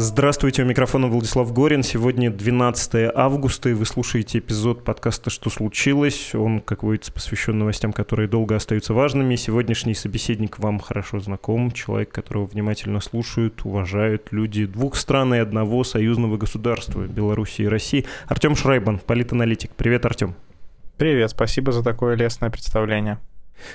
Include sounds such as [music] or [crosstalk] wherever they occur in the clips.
Здравствуйте, у микрофона Владислав Горин. Сегодня 12 августа, и вы слушаете эпизод подкаста «Что случилось?». Он, как водится, посвящен новостям, которые долго остаются важными. Сегодняшний собеседник вам хорошо знаком, человек, которого внимательно слушают, уважают люди двух стран и одного союзного государства, Беларуси и России. Артем Шрайбан, политаналитик. Привет, Артем. Привет, спасибо за такое лестное представление.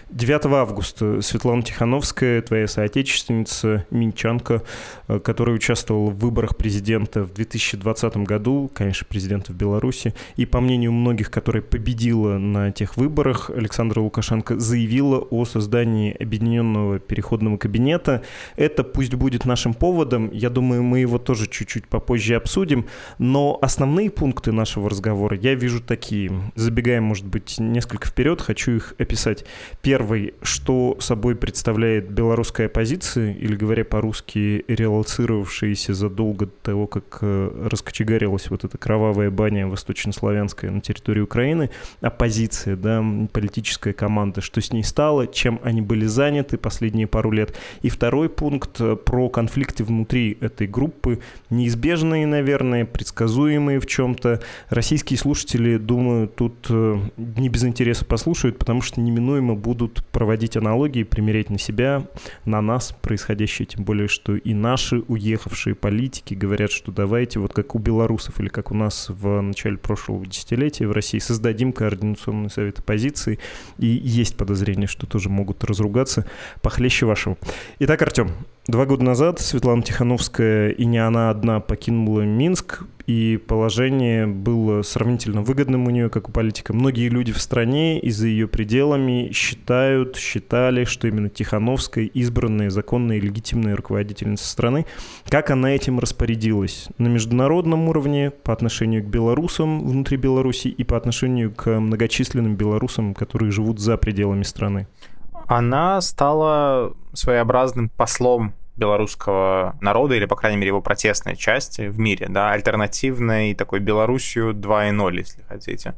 9 августа Светлана Тихановская, твоя соотечественница, минчанка, э, которая участвовала в выборах президента в 2020 году, конечно, президента в Беларуси, и по мнению многих, которая победила на тех выборах, Александра Лукашенко заявила о создании объединенного переходного кабинета. Это пусть будет нашим поводом, я думаю, мы его тоже чуть-чуть попозже обсудим, но основные пункты нашего разговора я вижу такие. Забегая, может быть, несколько вперед, хочу их описать. Первый, что собой представляет белорусская оппозиция, или говоря по-русски, релацировавшаяся задолго до того, как э, раскочегарилась вот эта кровавая баня восточнославянская на территории Украины, оппозиция, да, политическая команда, что с ней стало, чем они были заняты последние пару лет. И второй пункт э, про конфликты внутри этой группы, неизбежные, наверное, предсказуемые в чем-то. Российские слушатели, думаю, тут э, не без интереса послушают, потому что неминуемо будут проводить аналогии, примерять на себя, на нас происходящее, тем более, что и наши уехавшие политики говорят, что давайте, вот как у белорусов или как у нас в начале прошлого десятилетия в России, создадим координационный совет оппозиции, и есть подозрение, что тоже могут разругаться похлеще вашего. Итак, Артем, Два года назад Светлана Тихановская и не она одна покинула Минск, и положение было сравнительно выгодным у нее, как у политика. Многие люди в стране и за ее пределами считают, считали, что именно Тихановская избранная, законная и легитимная руководительница страны. Как она этим распорядилась? На международном уровне по отношению к белорусам внутри Беларуси и по отношению к многочисленным белорусам, которые живут за пределами страны? Она стала своеобразным послом белорусского народа, или, по крайней мере, его протестной части в мире, да, альтернативной такой Белоруссию 2.0, если хотите.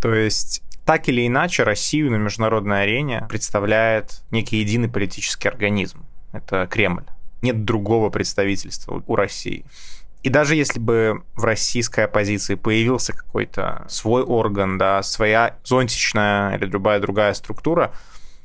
То есть так или иначе, Россию на международной арене представляет некий единый политический организм. Это Кремль. Нет другого представительства у России. И даже если бы в российской оппозиции появился какой-то свой орган, да, своя зонтичная или любая другая структура,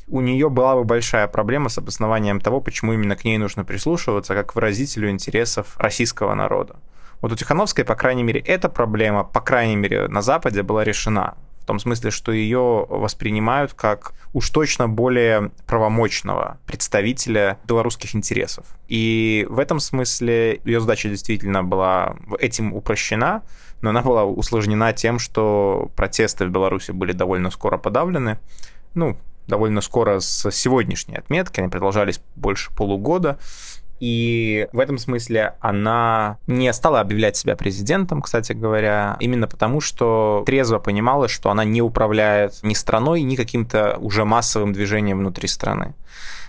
у нее была бы большая проблема с обоснованием того, почему именно к ней нужно прислушиваться как выразителю интересов российского народа. Вот у Тихановской, по крайней мере, эта проблема, по крайней мере, на Западе была решена. В том смысле, что ее воспринимают как уж точно более правомочного представителя белорусских интересов. И в этом смысле ее задача действительно была этим упрощена, но она была усложнена тем, что протесты в Беларуси были довольно скоро подавлены. Ну, довольно скоро с сегодняшней отметки, они продолжались больше полугода, и в этом смысле она не стала объявлять себя президентом, кстати говоря, именно потому, что трезво понимала, что она не управляет ни страной, ни каким-то уже массовым движением внутри страны,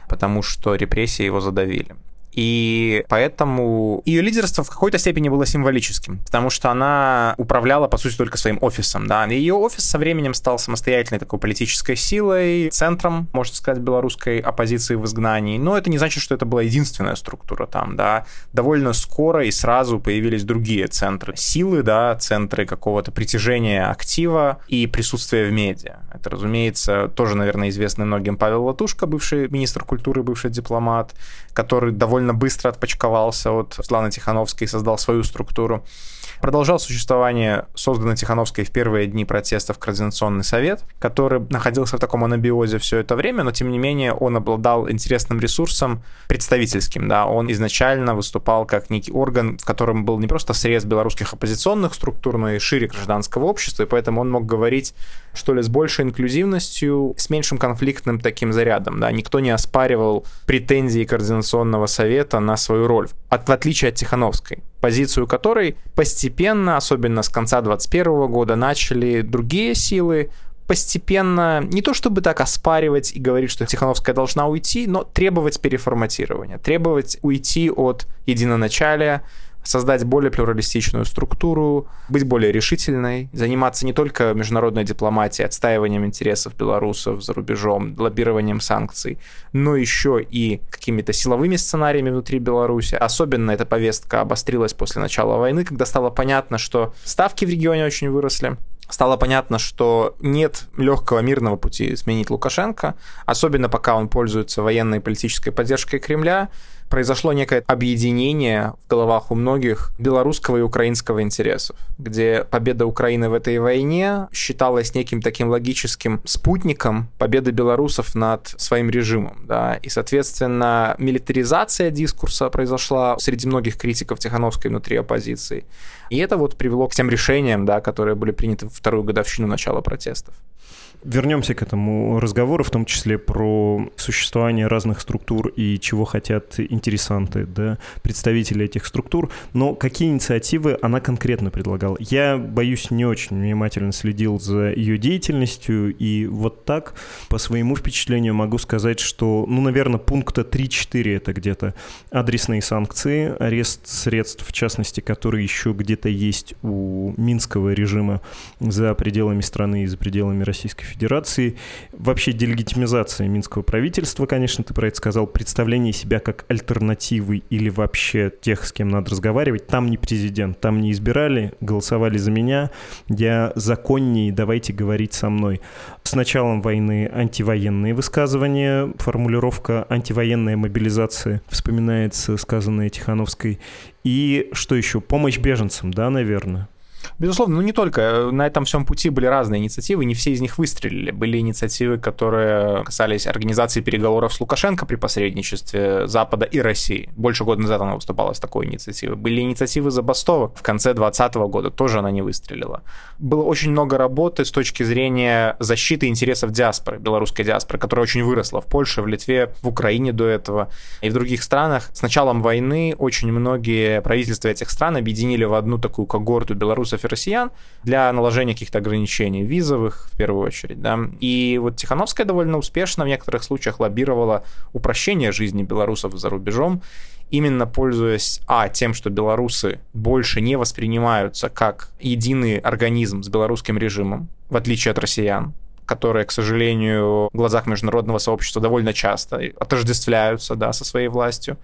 потому что репрессии его задавили. И поэтому ее лидерство в какой-то степени было символическим, потому что она управляла, по сути, только своим офисом. Да? Ее офис со временем стал самостоятельной такой политической силой, центром, можно сказать, белорусской оппозиции в изгнании. Но это не значит, что это была единственная структура там. Да? Довольно скоро и сразу появились другие центры силы, да, центры какого-то притяжения актива и присутствия в медиа. Это, разумеется, тоже, наверное, известный многим Павел Латушка, бывший министр культуры, бывший дипломат, который довольно довольно быстро отпочковался от Светланы Тихановской и создал свою структуру. Продолжал существование созданный Тихановской в первые дни протестов Координационный совет, который находился в таком анабиозе все это время, но тем не менее он обладал интересным ресурсом представительским. Да? Он изначально выступал как некий орган, в котором был не просто срез белорусских оппозиционных структур, но и шире гражданского общества, и поэтому он мог говорить что ли, с большей инклюзивностью, с меньшим конфликтным таким зарядом. Да? Никто не оспаривал претензии Координационного совета на свою роль, от, в отличие от Тихановской позицию которой постепенно, особенно с конца 2021 года, начали другие силы. Постепенно, не то чтобы так оспаривать и говорить, что Тихановская должна уйти, но требовать переформатирования, требовать уйти от единоначалия, создать более плюралистичную структуру, быть более решительной, заниматься не только международной дипломатией, отстаиванием интересов белорусов за рубежом, лоббированием санкций, но еще и какими-то силовыми сценариями внутри Беларуси. Особенно эта повестка обострилась после начала войны, когда стало понятно, что ставки в регионе очень выросли, стало понятно, что нет легкого мирного пути сменить Лукашенко, особенно пока он пользуется военной и политической поддержкой Кремля, произошло некое объединение в головах у многих белорусского и украинского интересов, где победа Украины в этой войне считалась неким таким логическим спутником победы белорусов над своим режимом. Да? И, соответственно, милитаризация дискурса произошла среди многих критиков Тихановской внутри оппозиции. И это вот привело к тем решениям, да, которые были приняты в вторую годовщину начала протестов. Вернемся к этому разговору, в том числе про существование разных структур и чего хотят интересанты, да, представители этих структур. Но какие инициативы она конкретно предлагала? Я, боюсь, не очень внимательно следил за ее деятельностью, и вот так, по своему впечатлению, могу сказать, что, ну, наверное, пункта 3-4 это где-то адресные санкции, арест средств, в частности, которые еще где-то есть у минского режима за пределами страны и за пределами Российской Федерации. Вообще делегитимизация минского правительства, конечно, ты про это сказал, представление себя как альтернативы или вообще тех, с кем надо разговаривать. Там не президент, там не избирали, голосовали за меня, я законнее, давайте говорить со мной. С началом войны антивоенные высказывания, формулировка антивоенная мобилизация вспоминается сказанная Тихановской. И что еще? Помощь беженцам, да, наверное? Безусловно, ну не только. На этом всем пути были разные инициативы, не все из них выстрелили. Были инициативы, которые касались организации переговоров с Лукашенко при посредничестве Запада и России. Больше года назад она выступала с такой инициативой. Были инициативы забастовок в конце 2020 года, тоже она не выстрелила. Было очень много работы с точки зрения защиты интересов диаспоры, белорусской диаспоры, которая очень выросла в Польше, в Литве, в Украине до этого и в других странах. С началом войны очень многие правительства этих стран объединили в одну такую когорту белорусов и россиян для наложения каких-то ограничений визовых, в первую очередь. Да. И вот Тихановская довольно успешно в некоторых случаях лоббировала упрощение жизни белорусов за рубежом, именно пользуясь, а, тем, что белорусы больше не воспринимаются как единый организм с белорусским режимом, в отличие от россиян, которые, к сожалению, в глазах международного сообщества довольно часто отождествляются да, со своей властью.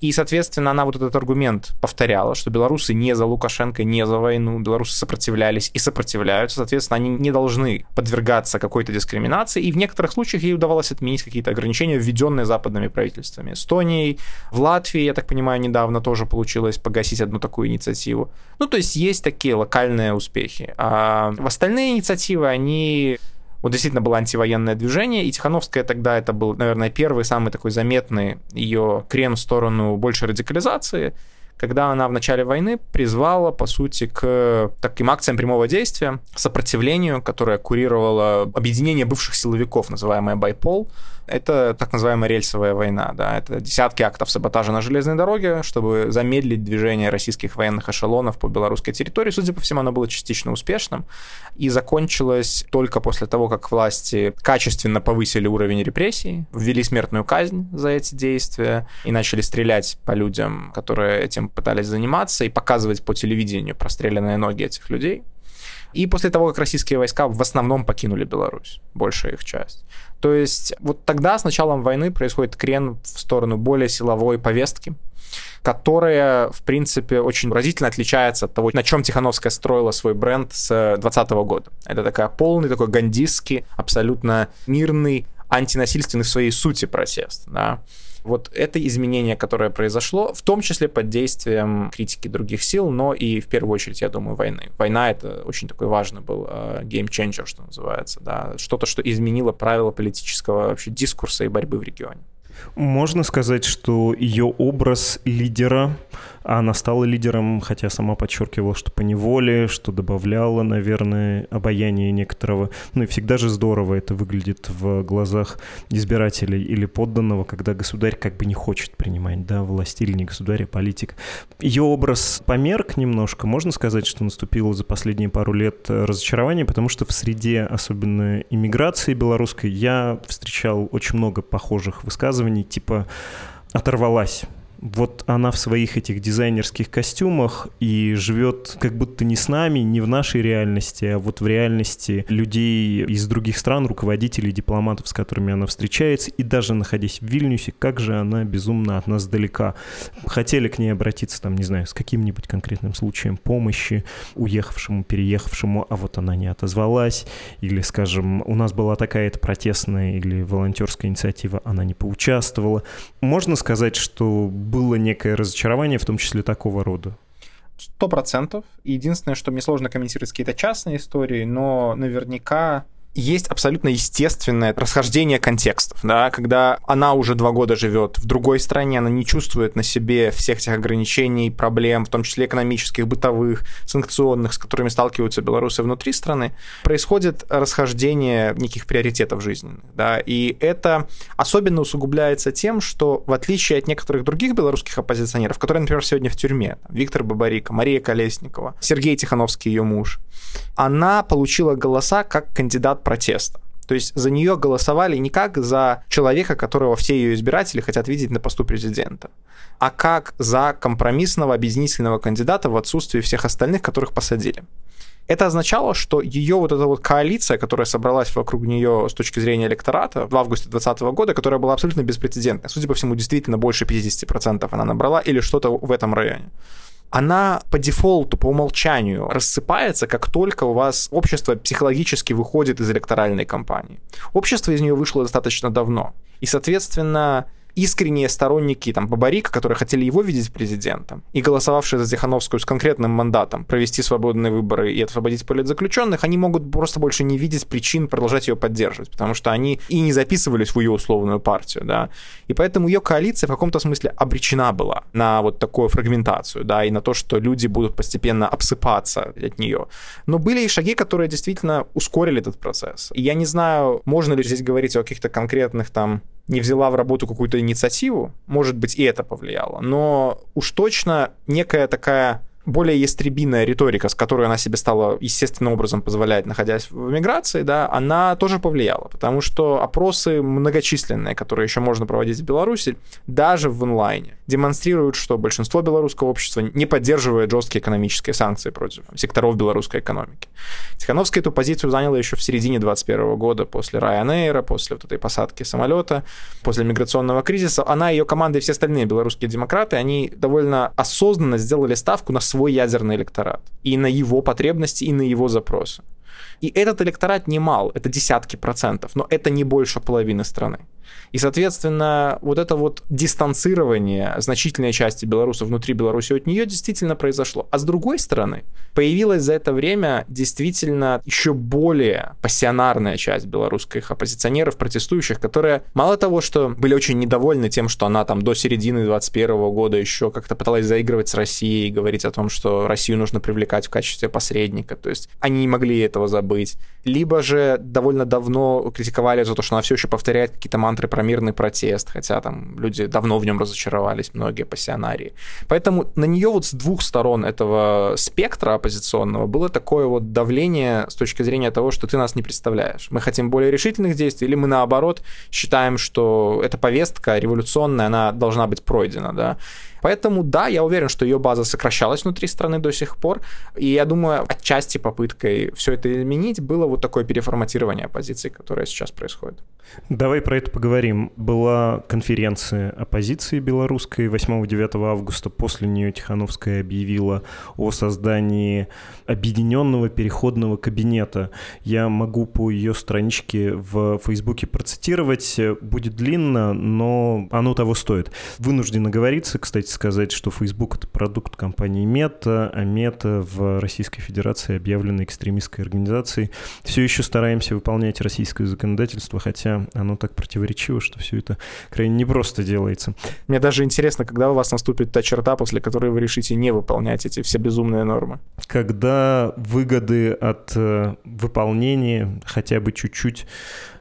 И, соответственно, она вот этот аргумент повторяла, что белорусы не за Лукашенко, не за войну, белорусы сопротивлялись и сопротивляются, соответственно, они не должны подвергаться какой-то дискриминации, и в некоторых случаях ей удавалось отменить какие-то ограничения, введенные западными правительствами. Эстонией, в Латвии, я так понимаю, недавно тоже получилось погасить одну такую инициативу. Ну, то есть есть такие локальные успехи. А в остальные инициативы, они вот действительно было антивоенное движение, и Тихановская тогда это был, наверное, первый самый такой заметный ее крен в сторону большей радикализации, когда она в начале войны призвала, по сути, к таким акциям прямого действия, сопротивлению, которое курировало объединение бывших силовиков, называемое «Байпол», это так называемая рельсовая война, да, это десятки актов саботажа на железной дороге, чтобы замедлить движение российских военных эшелонов по белорусской территории. Судя по всему, оно было частично успешным и закончилось только после того, как власти качественно повысили уровень репрессий, ввели смертную казнь за эти действия и начали стрелять по людям, которые этим пытались заниматься, и показывать по телевидению простреленные ноги этих людей. И после того, как российские войска в основном покинули Беларусь, большая их часть. То есть вот тогда с началом войны происходит крен в сторону более силовой повестки, которая, в принципе, очень разительно отличается от того, на чем Тихановская строила свой бренд с 2020 года. Это такая полный, такой гандистский, абсолютно мирный, антинасильственный в своей сути протест. Да. Вот это изменение, которое произошло, в том числе под действием критики других сил, но и в первую очередь, я думаю, войны. Война — это очень такой важный был game changer, что называется, да, что-то, что изменило правила политического вообще дискурса и борьбы в регионе. Можно сказать, что ее образ лидера она стала лидером, хотя сама подчеркивала, что по неволе, что добавляла, наверное, обаяние некоторого. Ну и всегда же здорово это выглядит в глазах избирателей или подданного, когда государь как бы не хочет принимать, да, власть или не государь, а политик. Ее образ померк немножко. Можно сказать, что наступило за последние пару лет разочарование, потому что в среде, особенно иммиграции белорусской, я встречал очень много похожих высказываний, типа оторвалась вот она в своих этих дизайнерских костюмах и живет как будто не с нами, не в нашей реальности, а вот в реальности людей из других стран, руководителей, дипломатов, с которыми она встречается, и даже находясь в Вильнюсе, как же она безумно от нас далека. Хотели к ней обратиться, там, не знаю, с каким-нибудь конкретным случаем помощи уехавшему, переехавшему, а вот она не отозвалась, или, скажем, у нас была такая-то протестная или волонтерская инициатива, она не поучаствовала. Можно сказать, что было некое разочарование, в том числе такого рода? Сто процентов. Единственное, что мне сложно комментировать какие-то частные истории, но наверняка есть абсолютно естественное расхождение контекстов, да, когда она уже два года живет в другой стране, она не чувствует на себе всех этих ограничений, проблем, в том числе экономических, бытовых, санкционных, с которыми сталкиваются белорусы внутри страны, происходит расхождение неких приоритетов жизненных, да, и это особенно усугубляется тем, что в отличие от некоторых других белорусских оппозиционеров, которые, например, сегодня в тюрьме, Виктор Бабарика, Мария Колесникова, Сергей Тихановский, ее муж, она получила голоса как кандидат протеста. То есть за нее голосовали не как за человека, которого все ее избиратели хотят видеть на посту президента, а как за компромиссного объединительного кандидата в отсутствии всех остальных, которых посадили. Это означало, что ее вот эта вот коалиция, которая собралась вокруг нее с точки зрения электората в августе 2020 года, которая была абсолютно беспрецедентной, судя по всему, действительно больше 50% она набрала или что-то в этом районе она по дефолту, по умолчанию рассыпается, как только у вас общество психологически выходит из электоральной кампании. Общество из нее вышло достаточно давно. И, соответственно, искренние сторонники там, Бабарика, которые хотели его видеть президентом, и голосовавшие за Тихановскую с конкретным мандатом провести свободные выборы и освободить политзаключенных, они могут просто больше не видеть причин продолжать ее поддерживать, потому что они и не записывались в ее условную партию, да, и поэтому ее коалиция в каком-то смысле обречена была на вот такую фрагментацию, да, и на то, что люди будут постепенно обсыпаться от нее. Но были и шаги, которые действительно ускорили этот процесс. И я не знаю, можно ли здесь говорить о каких-то конкретных там не взяла в работу какую-то инициативу, может быть, и это повлияло. Но уж точно некая такая более ястребиная риторика, с которой она себе стала естественным образом позволять, находясь в эмиграции, да, она тоже повлияла, потому что опросы многочисленные, которые еще можно проводить в Беларуси, даже в онлайне, демонстрируют, что большинство белорусского общества не поддерживает жесткие экономические санкции против секторов белорусской экономики. Тихановская эту позицию заняла еще в середине 2021 года после Ryanair, после вот этой посадки самолета, после миграционного кризиса. Она, ее команда и все остальные белорусские демократы, они довольно осознанно сделали ставку на свой свой ядерный электорат. И на его потребности, и на его запросы. И этот электорат немал, это десятки процентов, но это не больше половины страны. И, соответственно, вот это вот дистанцирование значительной части белорусов внутри Беларуси от нее действительно произошло. А с другой стороны, появилась за это время действительно еще более пассионарная часть белорусских оппозиционеров, протестующих, которые мало того, что были очень недовольны тем, что она там до середины 21 года еще как-то пыталась заигрывать с Россией, говорить о том, что Россию нужно привлекать в качестве посредника, то есть они не могли этого забыть. Либо же довольно давно критиковали за то, что она все еще повторяет какие-то мантры про мирный протест, хотя там люди давно в нем разочаровались, многие пассионарии. Поэтому на нее вот с двух сторон этого спектра оппозиционного было такое вот давление с точки зрения того, что ты нас не представляешь. Мы хотим более решительных действий, или мы наоборот считаем, что эта повестка революционная, она должна быть пройдена, да. Поэтому, да, я уверен, что ее база сокращалась внутри страны до сих пор. И я думаю, отчасти попыткой все это изменить было вот такое переформатирование оппозиции, которое сейчас происходит. Давай про это поговорим. Была конференция оппозиции белорусской 8-9 августа. После нее Тихановская объявила о создании объединенного переходного кабинета. Я могу по ее страничке в Фейсбуке процитировать. Будет длинно, но оно того стоит. Вынуждена говориться, кстати, позволить сказать, что Facebook — это продукт компании Meta, а Meta в Российской Федерации объявлена экстремистской организацией. Все еще стараемся выполнять российское законодательство, хотя оно так противоречиво, что все это крайне непросто делается. Мне даже интересно, когда у вас наступит та черта, после которой вы решите не выполнять эти все безумные нормы? Когда выгоды от э, выполнения хотя бы чуть-чуть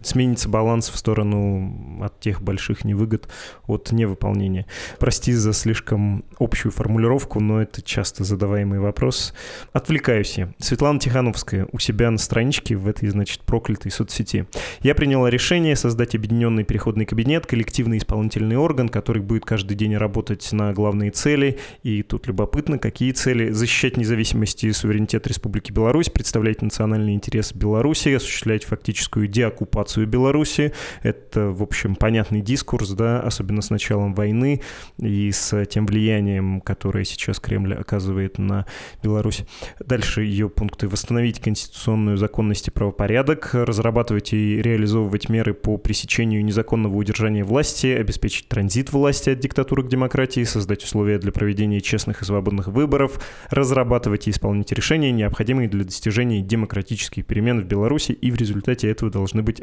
сменится баланс в сторону от тех больших невыгод от невыполнения. Прости за слишком общую формулировку, но это часто задаваемый вопрос. Отвлекаюсь я. Светлана Тихановская у себя на страничке в этой, значит, проклятой соцсети. Я приняла решение создать объединенный переходный кабинет, коллективный исполнительный орган, который будет каждый день работать на главные цели. И тут любопытно, какие цели. Защищать независимость и суверенитет Республики Беларусь, представлять национальные интересы Беларуси, осуществлять фактическую деоккупацию оккупацию Беларуси. Это, в общем, понятный дискурс, да, особенно с началом войны и с тем влиянием, которое сейчас Кремль оказывает на Беларусь. Дальше ее пункты. Восстановить конституционную законность и правопорядок, разрабатывать и реализовывать меры по пресечению незаконного удержания власти, обеспечить транзит власти от диктатуры к демократии, создать условия для проведения честных и свободных выборов, разрабатывать и исполнять решения, необходимые для достижения демократических перемен в Беларуси, и в результате этого должны быть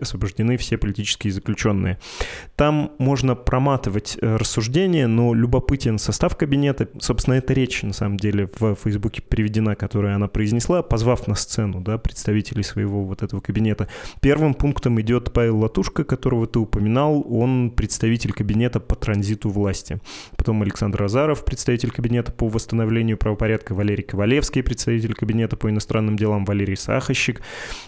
все политические заключенные. Там можно проматывать э, рассуждения, но любопытен состав кабинета. Собственно, эта речь, на самом деле, в Фейсбуке приведена, которую она произнесла, позвав на сцену да, представителей своего вот этого кабинета. Первым пунктом идет Павел Латушка, которого ты упоминал. Он представитель кабинета по транзиту власти. Потом Александр Азаров, представитель кабинета по восстановлению правопорядка, Валерий Ковалевский, представитель кабинета по иностранным делам, Валерий Сахащик,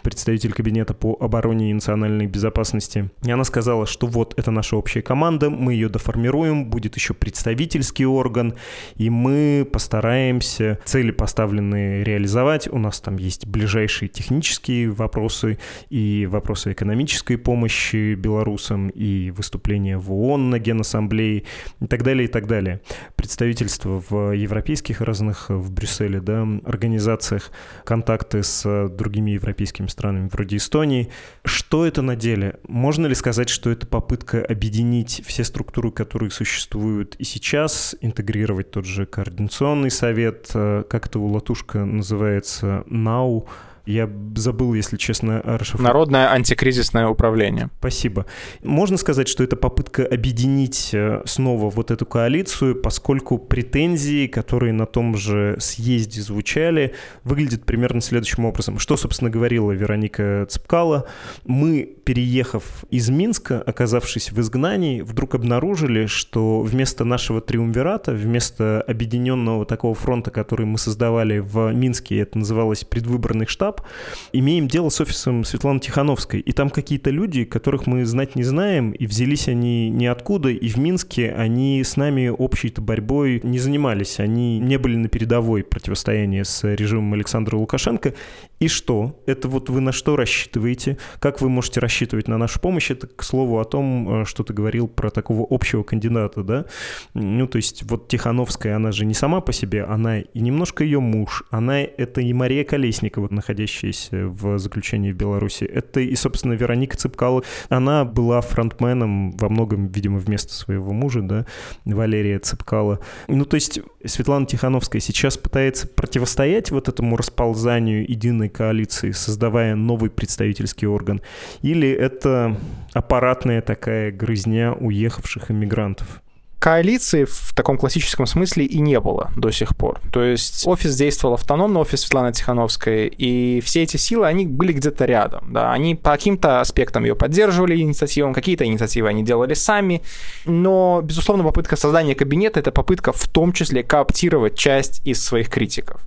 представитель кабинета по обороне и национальной национальной безопасности. И она сказала, что вот это наша общая команда, мы ее доформируем, будет еще представительский орган, и мы постараемся цели поставленные реализовать. У нас там есть ближайшие технические вопросы и вопросы экономической помощи белорусам, и выступления в ООН на Генассамблее и так далее, и так далее. Представительство в европейских разных, в Брюсселе, да, организациях, контакты с другими европейскими странами, вроде Эстонии. Что это на деле? Можно ли сказать, что это попытка объединить все структуры, которые существуют и сейчас, интегрировать тот же координационный совет, э, как это у Латушка называется, НАУ, я забыл, если честно, расшифровать. Народное антикризисное управление. Спасибо. Можно сказать, что это попытка объединить э, снова вот эту коалицию, поскольку претензии, которые на том же съезде звучали, выглядят примерно следующим образом. Что, собственно, говорила Вероника Цепкала? Мы, переехав из Минска, оказавшись в изгнании, вдруг обнаружили, что вместо нашего триумвирата, вместо объединенного такого фронта, который мы создавали в Минске, это называлось предвыборный штаб, штаб, имеем дело с офисом Светланы Тихановской. И там какие-то люди, которых мы знать не знаем, и взялись они ниоткуда, и в Минске они с нами общей-то борьбой не занимались. Они не были на передовой противостояния с режимом Александра Лукашенко. И что? Это вот вы на что рассчитываете? Как вы можете рассчитывать на нашу помощь? Это, к слову, о том, э, что ты говорил про такого общего кандидата, да? Ну, то есть вот Тихановская, она же не сама по себе, она и немножко ее муж, она это и Мария Колесникова, находящаяся в заключении в Беларуси, это и, собственно, Вероника Цыпкала. Она была фронтменом во многом, видимо, вместо своего мужа, да, Валерия Цыпкала. Ну, то есть Светлана Тихановская сейчас пытается противостоять вот этому расползанию единой коалиции, создавая новый представительский орган, или это аппаратная такая грызня уехавших иммигрантов? Коалиции в таком классическом смысле и не было до сих пор. То есть офис действовал автономно, офис Светланы Тихановской, и все эти силы, они были где-то рядом. Да. Они по каким-то аспектам ее поддерживали инициативам, какие-то инициативы они делали сами, но, безусловно, попытка создания кабинета — это попытка в том числе кооптировать часть из своих критиков.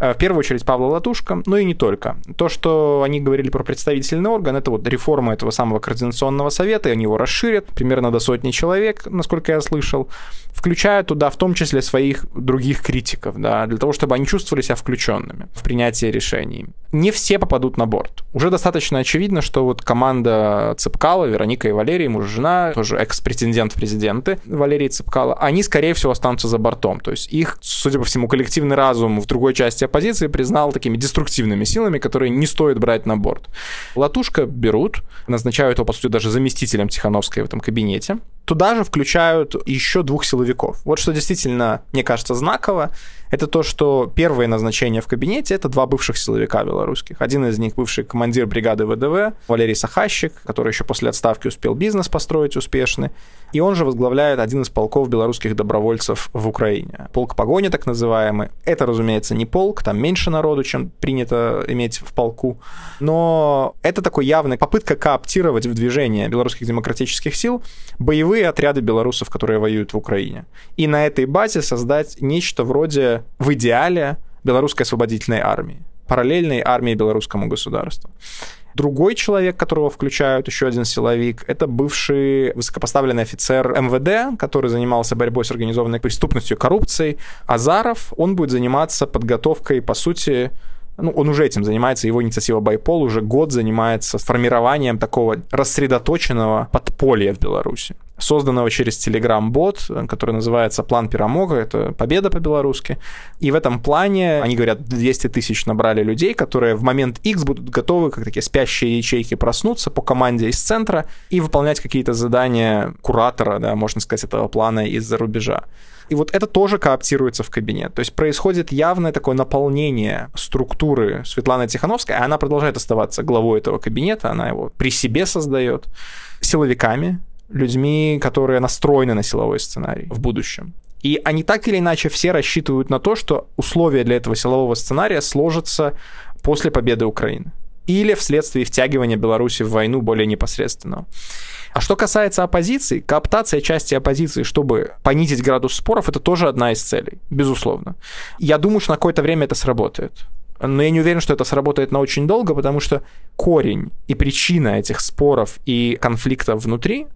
Э, в первую очередь Павла Латушка, но и не только. То, что они говорили про представительный орган, это вот реформа этого самого координационного совета, и они его расширят примерно до сотни человек, насколько я слышал включая туда в том числе своих других критиков, да, для того, чтобы они чувствовали себя включенными в принятие решений. Не все попадут на борт. Уже достаточно очевидно, что вот команда Цепкала, Вероника и Валерий, муж и жена, тоже экс-претендент в президенты Валерий Цепкала, они, скорее всего, останутся за бортом. То есть их, судя по всему, коллективный разум в другой части оппозиции признал такими деструктивными силами, которые не стоит брать на борт. Латушка берут, назначают его, по сути, даже заместителем Тихановской в этом кабинете. Туда же включают еще двух силовиков. Вот что действительно, мне кажется, знаково, это то, что первое назначение в кабинете — это два бывших силовика белорусских. Один из них бывший командир бригады ВДВ Валерий Сахащик, который еще после отставки успел бизнес построить успешный. И он же возглавляет один из полков белорусских добровольцев в Украине. Полк погони, так называемый. Это, разумеется, не полк, там меньше народу, чем принято иметь в полку. Но это такой явная попытка кооптировать в движение белорусских демократических сил боевые отряды белорусов, которые воюют в Украине. И на этой базе создать нечто вроде, в идеале, белорусской освободительной армии параллельной армии белорусскому государству. Другой человек, которого включают, еще один силовик, это бывший высокопоставленный офицер МВД, который занимался борьбой с организованной преступностью и коррупцией. Азаров, он будет заниматься подготовкой, по сути, ну, он уже этим занимается, его инициатива Байпол уже год занимается формированием такого рассредоточенного подполья в Беларуси созданного через Telegram-бот, который называется «План Пирамога», это «Победа» по-белорусски. И в этом плане, они говорят, 200 тысяч набрали людей, которые в момент X будут готовы, как такие спящие ячейки, проснуться по команде из центра и выполнять какие-то задания куратора, да, можно сказать, этого плана из-за рубежа. И вот это тоже кооптируется в кабинет. То есть происходит явное такое наполнение структуры Светланы Тихановской, а она продолжает оставаться главой этого кабинета, она его при себе создает, силовиками, людьми, которые настроены на силовой сценарий в будущем. И они так или иначе все рассчитывают на то, что условия для этого силового сценария сложатся после победы Украины или вследствие втягивания Беларуси в войну более непосредственно. А что касается оппозиции, кооптация части оппозиции, чтобы понизить градус споров, это тоже одна из целей, безусловно. Я думаю, что на какое-то время это сработает. Но я не уверен, что это сработает на очень долго, потому что корень и причина этих споров и конфликтов внутри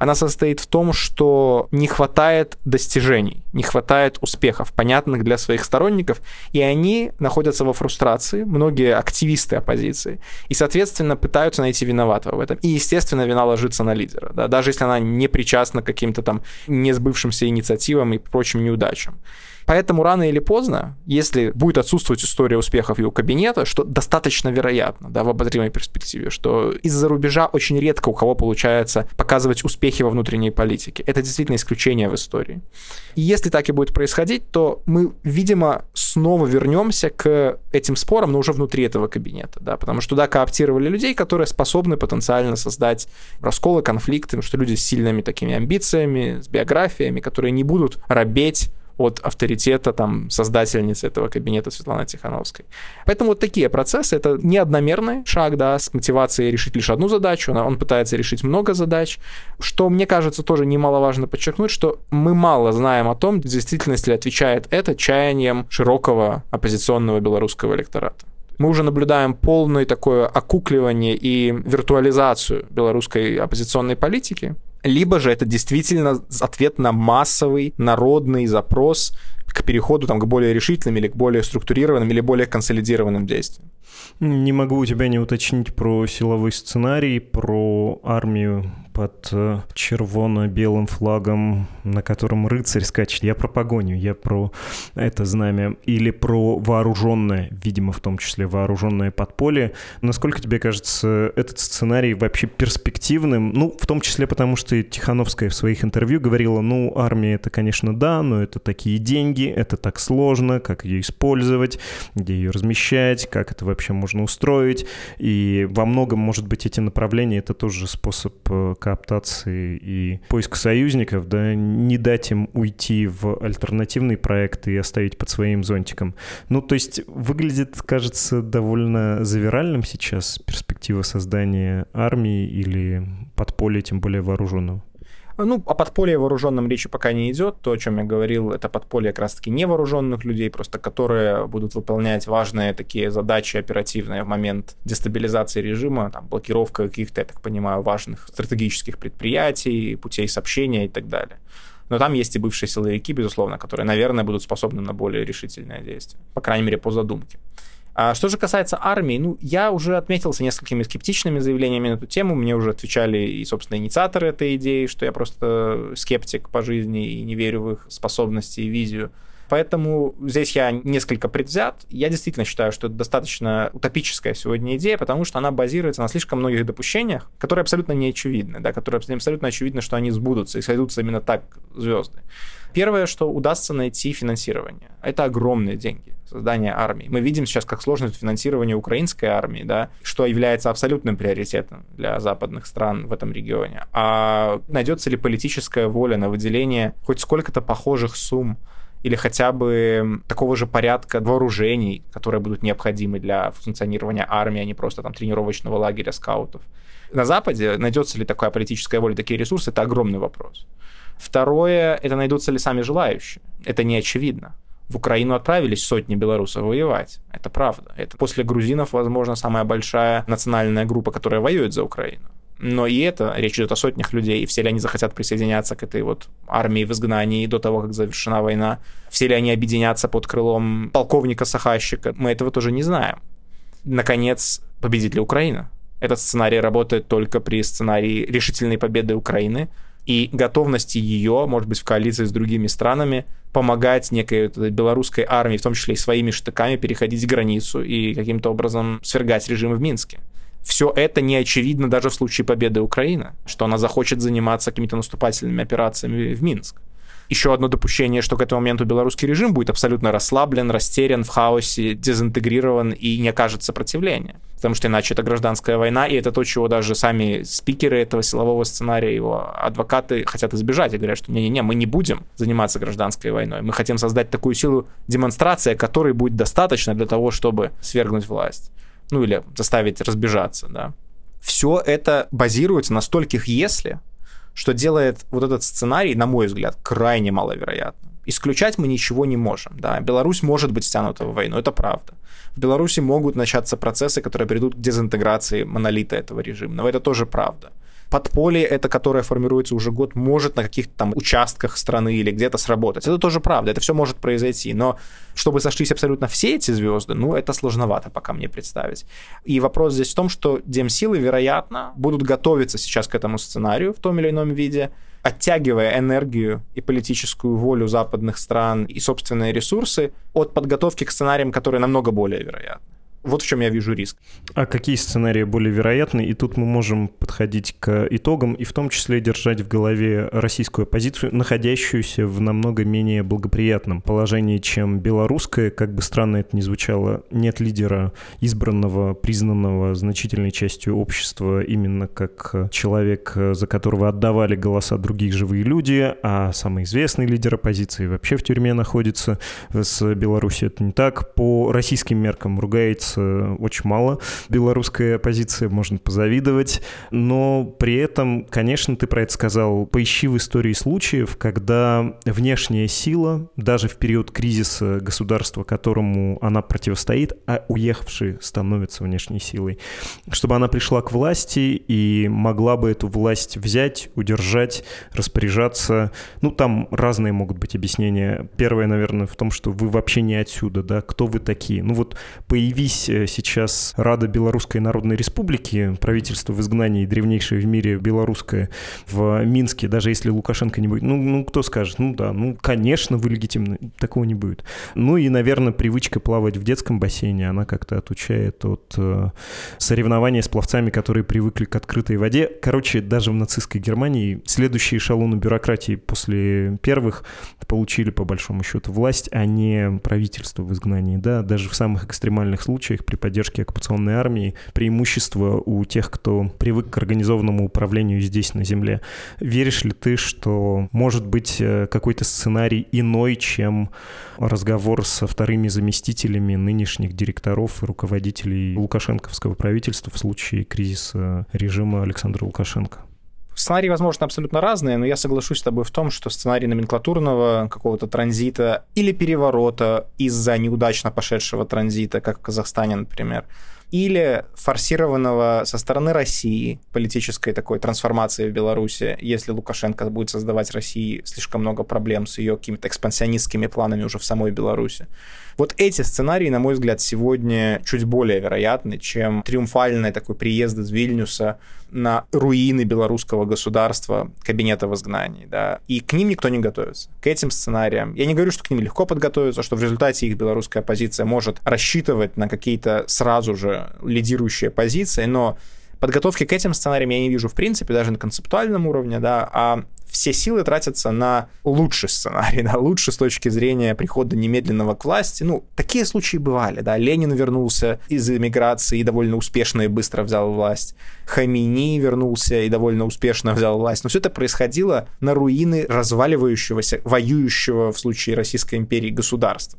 она состоит в том, что не хватает достижений, не хватает успехов, понятных для своих сторонников, и они находятся во фрустрации, многие активисты оппозиции, и, соответственно, пытаются найти виноватого в этом. И, естественно, вина ложится на лидера, да, даже если она не причастна к каким-то там несбывшимся инициативам и прочим неудачам. Поэтому рано или поздно, если будет отсутствовать история успехов его кабинета, что достаточно вероятно, да, в обозримой перспективе, что из-за рубежа очень редко у кого получается показывать успехи во внутренней политике. Это действительно исключение в истории. И если так и будет происходить, то мы, видимо, снова вернемся к этим спорам, но уже внутри этого кабинета, да, потому что туда кооптировали людей, которые способны потенциально создать расколы, конфликты, что люди с сильными такими амбициями, с биографиями, которые не будут робеть от авторитета там создательницы этого кабинета Светланы Тихановской. Поэтому вот такие процессы, это не одномерный шаг, да, с мотивацией решить лишь одну задачу, он пытается решить много задач, что, мне кажется, тоже немаловажно подчеркнуть, что мы мало знаем о том, в ли отвечает это чаянием широкого оппозиционного белорусского электората. Мы уже наблюдаем полное такое окукливание и виртуализацию белорусской оппозиционной политики, либо же это действительно ответ на массовый народный запрос к переходу там, к более решительным или к более структурированным или более консолидированным действиям. Не могу у тебя не уточнить про силовой сценарий, про армию под э, червоно-белым флагом, на котором рыцарь скачет. Я про погоню, я про это знамя. Или про вооруженное, видимо, в том числе вооруженное подполье. Насколько тебе кажется этот сценарий вообще перспективным? Ну, в том числе потому, что Тихановская в своих интервью говорила, ну, армия это, конечно, да, но это такие деньги, это так сложно, как ее использовать, где ее размещать, как это вообще можно устроить. И во многом, может быть, эти направления — это тоже способ э, кооптации и поиска союзников, да, не дать им уйти в альтернативный проект и оставить под своим зонтиком. Ну, то есть выглядит, кажется, довольно завиральным сейчас перспектива создания армии или подполья, тем более вооруженного. Ну, о подполье вооруженном речи пока не идет. То, о чем я говорил, это подполье как раз-таки невооруженных людей, просто которые будут выполнять важные такие задачи оперативные в момент дестабилизации режима, там, блокировка каких-то, я так понимаю, важных стратегических предприятий, путей сообщения и так далее. Но там есть и бывшие силовики, безусловно, которые, наверное, будут способны на более решительное действие. По крайней мере, по задумке. А что же касается армии, ну, я уже отметился несколькими скептичными заявлениями на эту тему. Мне уже отвечали и, собственно, инициаторы этой идеи, что я просто скептик по жизни и не верю в их способности и визию. Поэтому здесь я несколько предвзят. Я действительно считаю, что это достаточно утопическая сегодня идея, потому что она базируется на слишком многих допущениях, которые абсолютно не очевидны, да, которые абсолютно очевидно, что они сбудутся и сойдутся именно так звезды. Первое, что удастся найти финансирование. Это огромные деньги создание армии. Мы видим сейчас, как сложно финансирование украинской армии, да, что является абсолютным приоритетом для западных стран в этом регионе. А найдется ли политическая воля на выделение хоть сколько-то похожих сумм или хотя бы такого же порядка вооружений, которые будут необходимы для функционирования армии, а не просто там тренировочного лагеря скаутов. На Западе найдется ли такая политическая воля, такие ресурсы, это огромный вопрос. Второе, это найдутся ли сами желающие. Это не очевидно. В Украину отправились сотни белорусов воевать. Это правда. Это после грузинов, возможно, самая большая национальная группа, которая воюет за Украину. Но и это, речь идет о сотнях людей, и все ли они захотят присоединяться к этой вот армии в изгнании до того, как завершена война, все ли они объединятся под крылом полковника Сахащика, мы этого тоже не знаем. Наконец, победит ли Украина? Этот сценарий работает только при сценарии решительной победы Украины и готовности ее, может быть, в коалиции с другими странами, помогать некой белорусской армии, в том числе и своими штыками, переходить границу и каким-то образом свергать режим в Минске все это не очевидно даже в случае победы Украины, что она захочет заниматься какими-то наступательными операциями в Минск. Еще одно допущение, что к этому моменту белорусский режим будет абсолютно расслаблен, растерян, в хаосе, дезинтегрирован и не окажет сопротивления. Потому что иначе это гражданская война, и это то, чего даже сами спикеры этого силового сценария, его адвокаты хотят избежать и говорят, что не-не-не, мы не будем заниматься гражданской войной. Мы хотим создать такую силу демонстрации, которой будет достаточно для того, чтобы свергнуть власть ну или заставить разбежаться, да. Все это базируется на стольких «если», что делает вот этот сценарий, на мой взгляд, крайне маловероятным. Исключать мы ничего не можем. Да? Беларусь может быть втянута в войну, это правда. В Беларуси могут начаться процессы, которые приведут к дезинтеграции монолита этого режима, но это тоже правда подполье, это которое формируется уже год, может на каких-то там участках страны или где-то сработать. Это тоже правда, это все может произойти. Но чтобы сошлись абсолютно все эти звезды, ну, это сложновато пока мне представить. И вопрос здесь в том, что демсилы, вероятно, будут готовиться сейчас к этому сценарию в том или ином виде, оттягивая энергию и политическую волю западных стран и собственные ресурсы от подготовки к сценариям, которые намного более вероятны. Вот в чем я вижу риск. А какие сценарии более вероятны? И тут мы можем подходить к итогам и в том числе держать в голове российскую оппозицию, находящуюся в намного менее благоприятном положении, чем белорусская. Как бы странно это ни звучало, нет лидера избранного, признанного значительной частью общества именно как человек, за которого отдавали голоса других живые люди, а самый известный лидер оппозиции вообще в тюрьме находится. С Беларусью это не так. По российским меркам ругается очень мало. Белорусская оппозиция можно позавидовать, но при этом, конечно, ты про это сказал, поищи в истории случаев, когда внешняя сила, даже в период кризиса государства, которому она противостоит, а уехавший становится внешней силой, чтобы она пришла к власти и могла бы эту власть взять, удержать, распоряжаться. Ну, там разные могут быть объяснения. Первое, наверное, в том, что вы вообще не отсюда, да, кто вы такие. Ну вот появись э, сейчас Рада Белорусской Народной Республики, правительство в изгнании, древнейшее в мире белорусское, в Минске, даже если Лукашенко не будет, ну, ну кто скажет, ну да, ну, конечно, вы легитимны, такого не будет. Ну и, наверное, привычка плавать в детском бассейне, она как-то отучает от э, соревнования с пловцами, которые привыкли к открытой воде. Короче, даже в нацистской Германии следующие эшелоны бюрократии после первых получили, по большому счету, власть, а не правительство в изгнании, да, даже в самых экстремальных случаях случаях при поддержке оккупационной армии преимущество у тех, кто привык к организованному управлению здесь, на земле. Веришь ли ты, что может быть э, какой-то сценарий иной, чем разговор со вторыми заместителями нынешних директоров и руководителей лукашенковского правительства в случае кризиса режима Александра Лукашенко? Сценарии, возможно, абсолютно разные, но я соглашусь с тобой в том, что сценарий номенклатурного какого-то транзита или переворота из-за неудачно пошедшего транзита, как в Казахстане, например, или форсированного со стороны России политической такой трансформации в Беларуси, если Лукашенко будет создавать России слишком много проблем с ее какими-то экспансионистскими планами уже в самой Беларуси. Вот эти сценарии, на мой взгляд, сегодня чуть более вероятны, чем триумфальный такой приезд из Вильнюса на руины белорусского государства, кабинета в изгнании, да, и к ним никто не готовится, к этим сценариям. Я не говорю, что к ним легко подготовиться, что в результате их белорусская оппозиция может рассчитывать на какие-то сразу же лидирующие позиции, но подготовки к этим сценариям я не вижу в принципе, даже на концептуальном уровне, да, а все силы тратятся на лучший сценарий, [laughs] да, лучше с точки зрения прихода немедленного к власти. Ну, такие случаи бывали, да. Ленин вернулся из эмиграции и довольно успешно и быстро взял власть. Хамини вернулся и довольно успешно взял власть. Но все это происходило на руины разваливающегося, воюющего в случае Российской империи государства.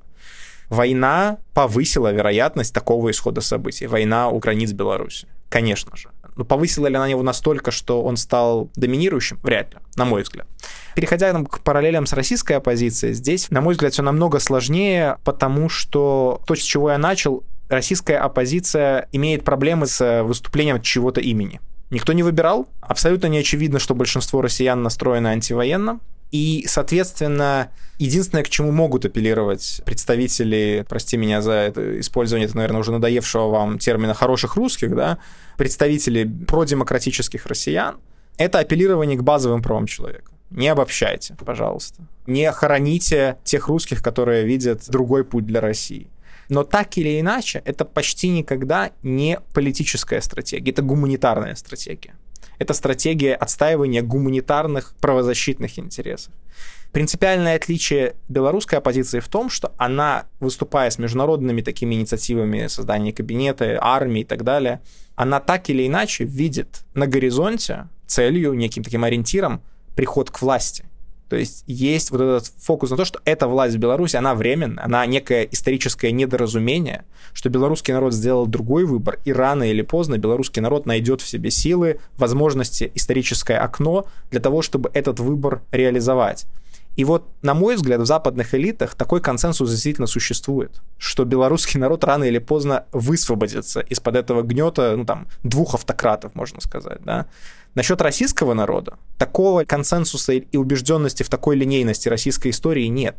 Война повысила вероятность такого исхода событий. Война у границ Беларуси. Конечно же. Но повысила ли она его настолько, что он стал доминирующим? Вряд ли, на мой взгляд. Переходя к параллелям с российской оппозицией, здесь, на мой взгляд, все намного сложнее, потому что то, с чего я начал, российская оппозиция имеет проблемы с выступлением чего-то имени. Никто не выбирал. Абсолютно не очевидно, что большинство россиян настроено антивоенно. И, соответственно, единственное, к чему могут апеллировать представители, прости меня за это использование, это, наверное, уже надоевшего вам термина «хороших русских», да, представители продемократических россиян, это апеллирование к базовым правам человека. Не обобщайте, пожалуйста. Не хороните тех русских, которые видят другой путь для России. Но так или иначе, это почти никогда не политическая стратегия, это гуманитарная стратегия это стратегия отстаивания гуманитарных правозащитных интересов. Принципиальное отличие белорусской оппозиции в том, что она, выступая с международными такими инициативами создания кабинета, армии и так далее, она так или иначе видит на горизонте целью, неким таким ориентиром приход к власти. То есть есть вот этот фокус на то, что эта власть в Беларуси, она временная, она некое историческое недоразумение, что белорусский народ сделал другой выбор, и рано или поздно белорусский народ найдет в себе силы, возможности, историческое окно для того, чтобы этот выбор реализовать. И вот, на мой взгляд, в западных элитах такой консенсус действительно существует, что белорусский народ рано или поздно высвободится из-под этого гнета, ну там, двух автократов, можно сказать, да. Насчет российского народа такого консенсуса и убежденности в такой линейности российской истории нет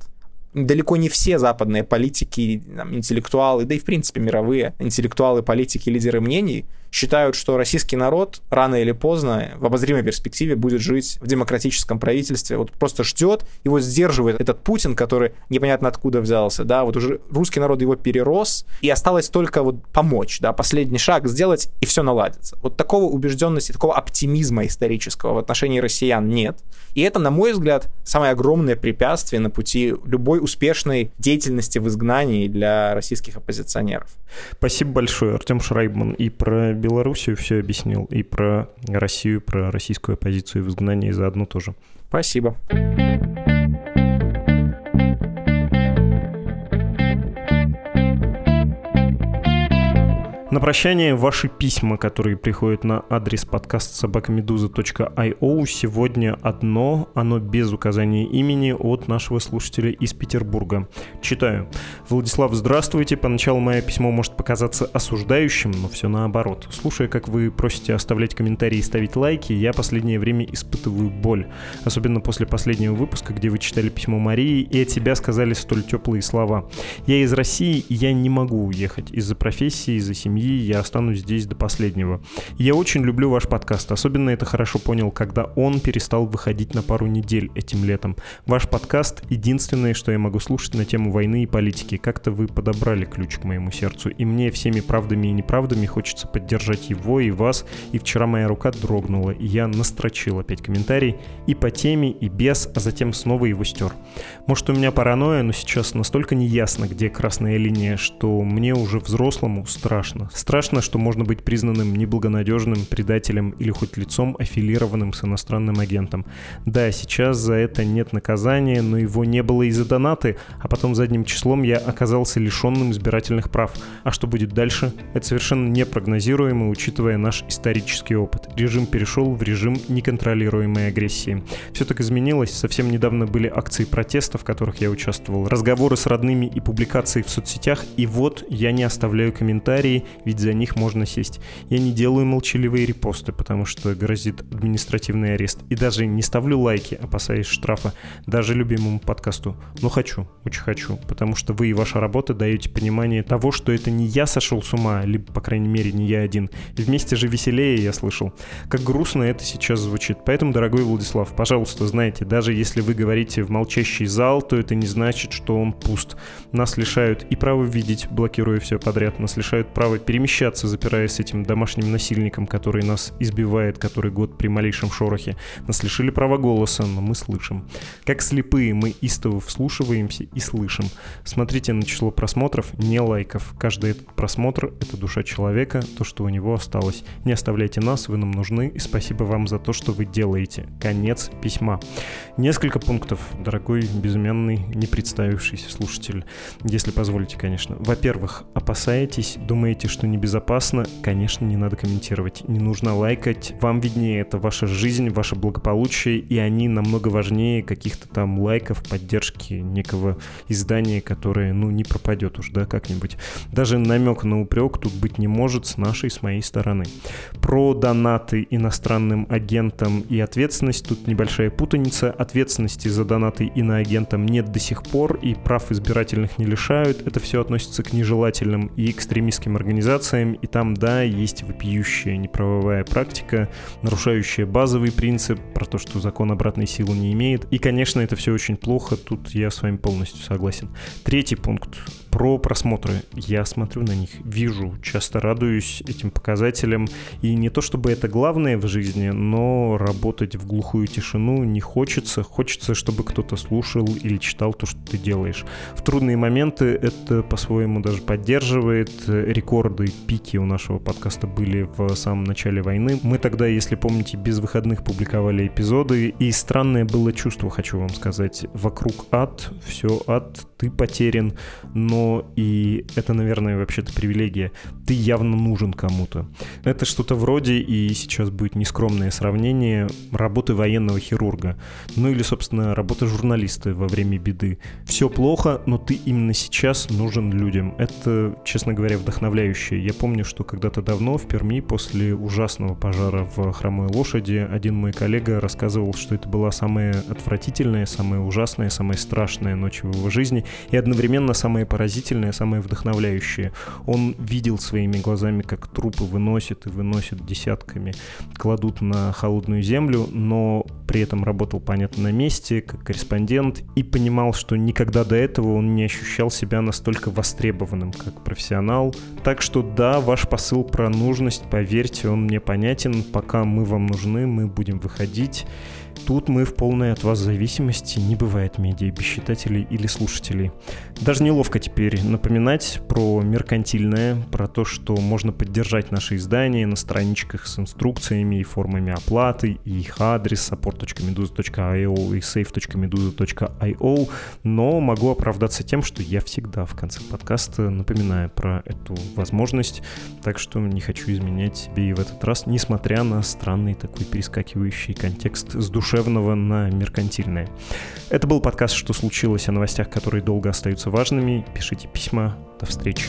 далеко не все западные политики, там, интеллектуалы, да и в принципе мировые интеллектуалы, политики, лидеры мнений считают, что российский народ рано или поздно в обозримой перспективе будет жить в демократическом правительстве, вот просто ждет, его сдерживает этот Путин, который непонятно откуда взялся, да, вот уже русский народ его перерос, и осталось только вот помочь, да, последний шаг сделать, и все наладится. Вот такого убежденности, такого оптимизма исторического в отношении россиян нет. И это, на мой взгляд, самое огромное препятствие на пути любой успешной деятельности в изгнании для российских оппозиционеров. Спасибо большое, Артем Шрайбман. И про Белоруссию все объяснил, и про Россию, про российскую оппозицию в изгнании заодно тоже. Спасибо. На прощание ваши письма, которые приходят на адрес подкаст собакамедуза.io. Сегодня одно, оно без указания имени от нашего слушателя из Петербурга. Читаю. Владислав, здравствуйте. Поначалу мое письмо может показаться осуждающим, но все наоборот. Слушая, как вы просите оставлять комментарии и ставить лайки, я последнее время испытываю боль. Особенно после последнего выпуска, где вы читали письмо Марии и от себя сказали столь теплые слова. Я из России, и я не могу уехать из-за профессии, из-за семьи семьи, я останусь здесь до последнего. Я очень люблю ваш подкаст, особенно это хорошо понял, когда он перестал выходить на пару недель этим летом. Ваш подкаст — единственное, что я могу слушать на тему войны и политики. Как-то вы подобрали ключ к моему сердцу, и мне всеми правдами и неправдами хочется поддержать его и вас, и вчера моя рука дрогнула, и я настрочил опять комментарий и по теме, и без, а затем снова его стер. Может, у меня паранойя, но сейчас настолько неясно, где красная линия, что мне уже взрослому страшно. Страшно, что можно быть признанным неблагонадежным, предателем или хоть лицом аффилированным с иностранным агентом. Да, сейчас за это нет наказания, но его не было из-за донаты, а потом задним числом я оказался лишенным избирательных прав. А что будет дальше? Это совершенно непрогнозируемо, учитывая наш исторический опыт. Режим перешел в режим неконтролируемой агрессии. Все так изменилось. Совсем недавно были акции протеста, в которых я участвовал, разговоры с родными и публикации в соцсетях, и вот я не оставляю комментарии ведь за них можно сесть. Я не делаю молчаливые репосты, потому что грозит административный арест. И даже не ставлю лайки, опасаясь штрафа, даже любимому подкасту. Но хочу, очень хочу, потому что вы и ваша работа даете понимание того, что это не я сошел с ума, либо, по крайней мере, не я один. И вместе же веселее, я слышал. Как грустно это сейчас звучит. Поэтому, дорогой Владислав, пожалуйста, знайте, даже если вы говорите в молчащий зал, то это не значит, что он пуст. Нас лишают и права видеть, блокируя все подряд. Нас лишают права перемещаться, запираясь с этим домашним насильником, который нас избивает который год при малейшем шорохе. Нас лишили права голоса, но мы слышим. Как слепые мы истово вслушиваемся и слышим. Смотрите на число просмотров, не лайков. Каждый этот просмотр — это душа человека, то, что у него осталось. Не оставляйте нас, вы нам нужны, и спасибо вам за то, что вы делаете. Конец письма. Несколько пунктов, дорогой, безымянный, не представившийся слушатель, если позволите, конечно. Во-первых, опасаетесь, думаете, что небезопасно, конечно, не надо комментировать, не нужно лайкать, вам виднее, это ваша жизнь, ваше благополучие, и они намного важнее каких-то там лайков, поддержки некого издания, которое, ну, не пропадет уж, да, как-нибудь. Даже намек на упрек тут быть не может с нашей, с моей стороны. Про донаты иностранным агентам и ответственность тут небольшая путаница. Ответственности за донаты иноагентам нет до сих пор, и прав избирательных не лишают. Это все относится к нежелательным и экстремистским организациям, и там, да, есть вопиющая неправовая практика, нарушающая базовый принцип про то, что закон обратной силы не имеет. И, конечно, это все очень плохо, тут я с вами полностью согласен. Третий пункт про просмотры. Я смотрю на них, вижу, часто радуюсь этим показателям. И не то чтобы это главное в жизни, но работать в глухую тишину не хочется. Хочется, чтобы кто-то слушал или читал то, что ты делаешь. В трудные моменты это по-своему даже поддерживает. Рекорды, пики у нашего подкаста были в самом начале войны. Мы тогда, если помните, без выходных публиковали эпизоды. И странное было чувство, хочу вам сказать. Вокруг ад, все ад, ты потерян, но и это, наверное, вообще-то привилегия. Ты явно нужен кому-то. Это что-то вроде, и сейчас будет нескромное сравнение, работы военного хирурга. Ну или, собственно, работы журналиста во время беды. Все плохо, но ты именно сейчас нужен людям. Это, честно говоря, вдохновляюще. Я помню, что когда-то давно в Перми после ужасного пожара в Хромой Лошади один мой коллега рассказывал, что это была самая отвратительная, самая ужасная, самая страшная ночь в его жизни и одновременно самая поразительная самое вдохновляющее. Он видел своими глазами, как трупы выносят и выносят десятками, кладут на холодную землю, но при этом работал, понятно, на месте, как корреспондент, и понимал, что никогда до этого он не ощущал себя настолько востребованным, как профессионал. Так что да, ваш посыл про нужность, поверьте, он мне понятен. Пока мы вам нужны, мы будем выходить. Тут мы в полной от вас зависимости, не бывает медиа без читателей или слушателей. Даже неловко теперь напоминать про меркантильное, про то, что можно поддержать наши издания на страничках с инструкциями и формами оплаты, и их адрес support.meduza.io и save.meduza.io, но могу оправдаться тем, что я всегда в конце подкаста напоминаю про эту возможность, так что не хочу изменять себе и в этот раз, несмотря на странный такой перескакивающий контекст с души душевного на меркантильное. Это был подкаст «Что случилось?» о новостях, которые долго остаются важными. Пишите письма. До встречи.